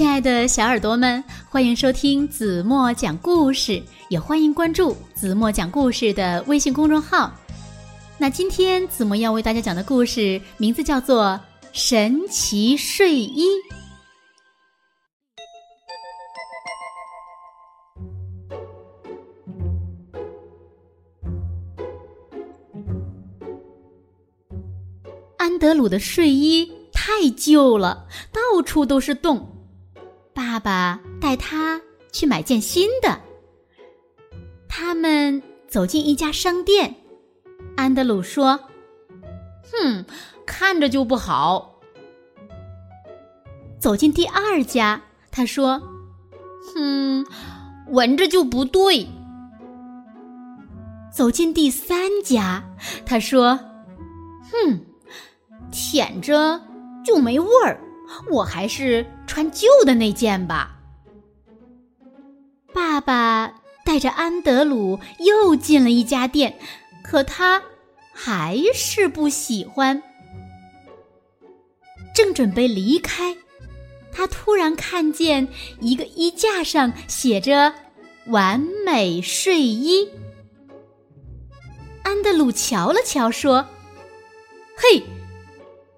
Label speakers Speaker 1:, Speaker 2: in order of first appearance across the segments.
Speaker 1: 亲爱的小耳朵们，欢迎收听子墨讲故事，也欢迎关注子墨讲故事的微信公众号。那今天子墨要为大家讲的故事名字叫做《神奇睡衣》。安德鲁的睡衣太旧了，到处都是洞。爸爸带他去买件新的。他们走进一家商店，安德鲁说：“
Speaker 2: 哼，看着就不好。”
Speaker 1: 走进第二家，他说：“
Speaker 2: 哼，闻着就不对。”
Speaker 1: 走进第三家，他说：“
Speaker 2: 哼，舔着就没味儿。”我还是穿旧的那件吧。
Speaker 1: 爸爸带着安德鲁又进了一家店，可他还是不喜欢。正准备离开，他突然看见一个衣架上写着“完美睡衣”。安德鲁瞧了瞧，说：“
Speaker 2: 嘿，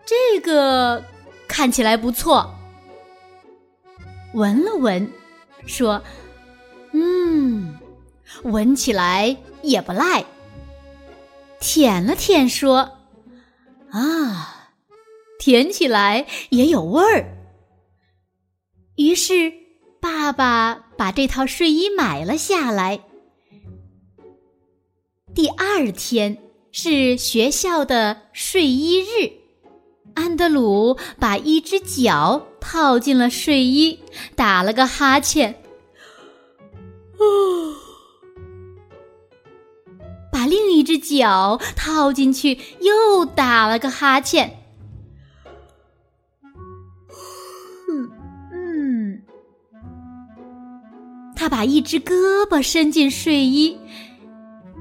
Speaker 2: 这个。”看起来不错。
Speaker 1: 闻了闻，说：“
Speaker 2: 嗯，闻起来也不赖。”
Speaker 1: 舔了舔，说：“
Speaker 2: 啊，舔起来也有味儿。”
Speaker 1: 于是，爸爸把这套睡衣买了下来。第二天是学校的睡衣日。安德鲁把一只脚套进了睡衣，打了个哈欠。哦，把另一只脚套进去，又打了个哈欠。嗯嗯，他把一只胳膊伸进睡衣，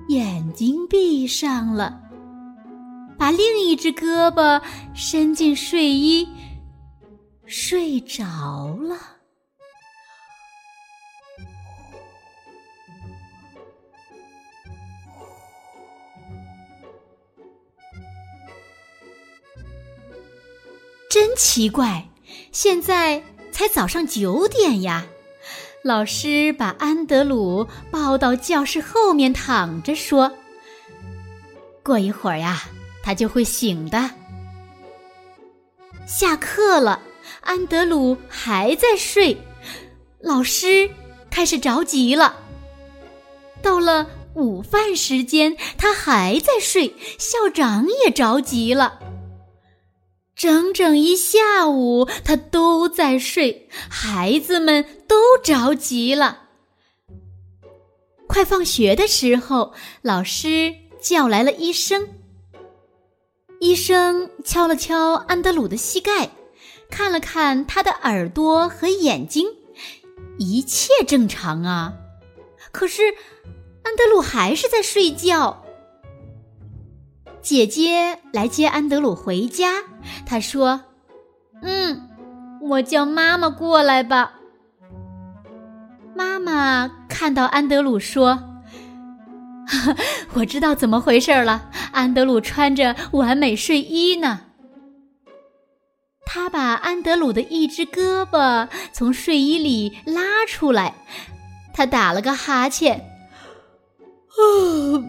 Speaker 1: 眼睛闭上了。把另一只胳膊伸进睡衣，睡着了。真奇怪，现在才早上九点呀！老师把安德鲁抱到教室后面躺着，说：“过一会儿呀。”他就会醒的。下课了，安德鲁还在睡，老师开始着急了。到了午饭时间，他还在睡，校长也着急了。整整一下午，他都在睡，孩子们都着急了。快放学的时候，老师叫来了医生。医生敲了敲安德鲁的膝盖，看了看他的耳朵和眼睛，一切正常啊。可是安德鲁还是在睡觉。姐姐来接安德鲁回家，她说：“
Speaker 2: 嗯，我叫妈妈过来吧。”
Speaker 1: 妈妈看到安德鲁说。我知道怎么回事了。安德鲁穿着完美睡衣呢。他把安德鲁的一只胳膊从睡衣里拉出来，他打了个哈欠，哦，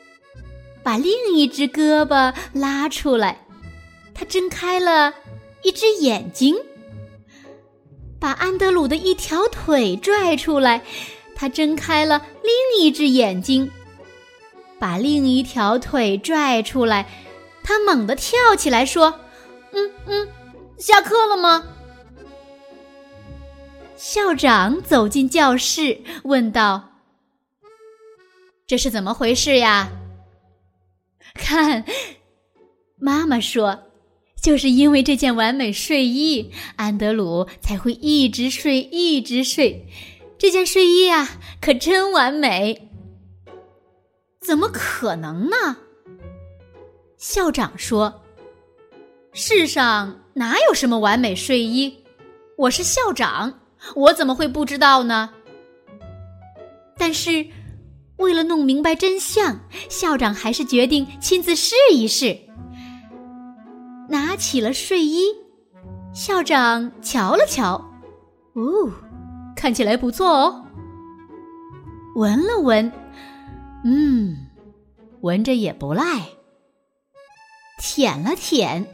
Speaker 1: 把另一只胳膊拉出来，他睁开了一只眼睛，把安德鲁的一条腿拽出来，他睁开了另一只眼睛。把另一条腿拽出来，他猛地跳起来说：“
Speaker 2: 嗯嗯，下课了吗？”
Speaker 1: 校长走进教室，问道：“这是怎么回事呀？”看，妈妈说：“就是因为这件完美睡衣，安德鲁才会一直睡，一直睡。这件睡衣啊，可真完美。”
Speaker 2: 怎么可能呢？
Speaker 1: 校长说：“
Speaker 2: 世上哪有什么完美睡衣？我是校长，我怎么会不知道呢？但是，为了弄明白真相，校长还是决定亲自试一试。拿起了睡衣，校长瞧了瞧，哦，看起来不错哦。闻了闻，嗯，闻着也不赖。舔了舔，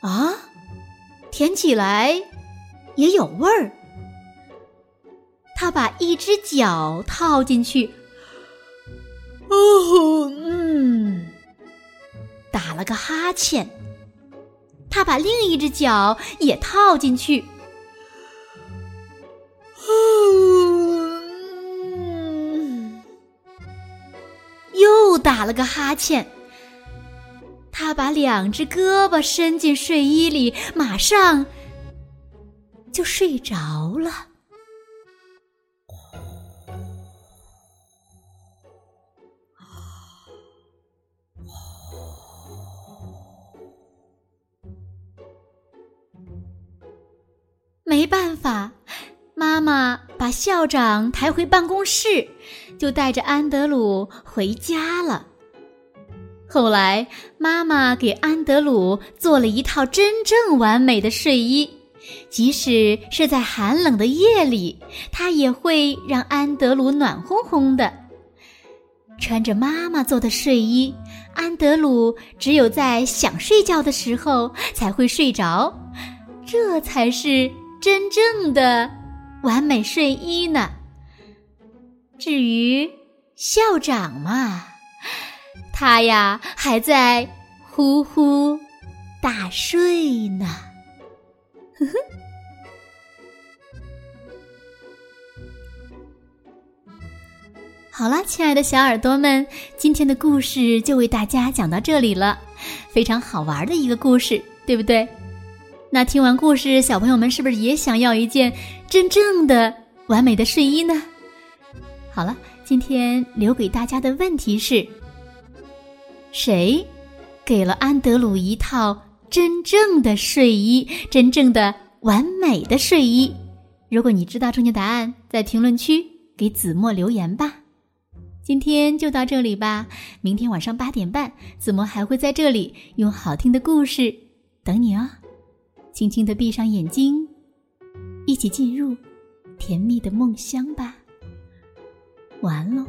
Speaker 2: 啊，舔起来也有味儿。他把一只脚套进去，哦，嗯，打了个哈欠。他把另一只脚也套进去，打了个哈欠。他把两只胳膊伸进睡衣里，马上就睡着了。没办法，妈妈把校长抬回办公室，就带着安德鲁回家了。后来，妈妈给安德鲁做了一套真正完美的睡衣，即使是在寒冷的夜里，它也会让安德鲁暖烘烘的。穿着妈妈做的睡衣，安德鲁只有在想睡觉的时候才会睡着，这才是。真正的完美睡衣呢？至于校长嘛，他呀还在呼呼大睡呢。呵呵。好了，亲爱的小耳朵们，今天的故事就为大家讲到这里了，非常好玩的一个故事，对不对？那听完故事，小朋友们是不是也想要一件真正的完美的睡衣呢？好了，今天留给大家的问题是：谁给了安德鲁一套真正的睡衣，真正的完美的睡衣？如果你知道正确答案，在评论区给子墨留言吧。今天就到这里吧，明天晚上八点半，子墨还会在这里用好听的故事等你哦。轻轻的闭上眼睛，一起进入甜蜜的梦乡吧。晚安喽。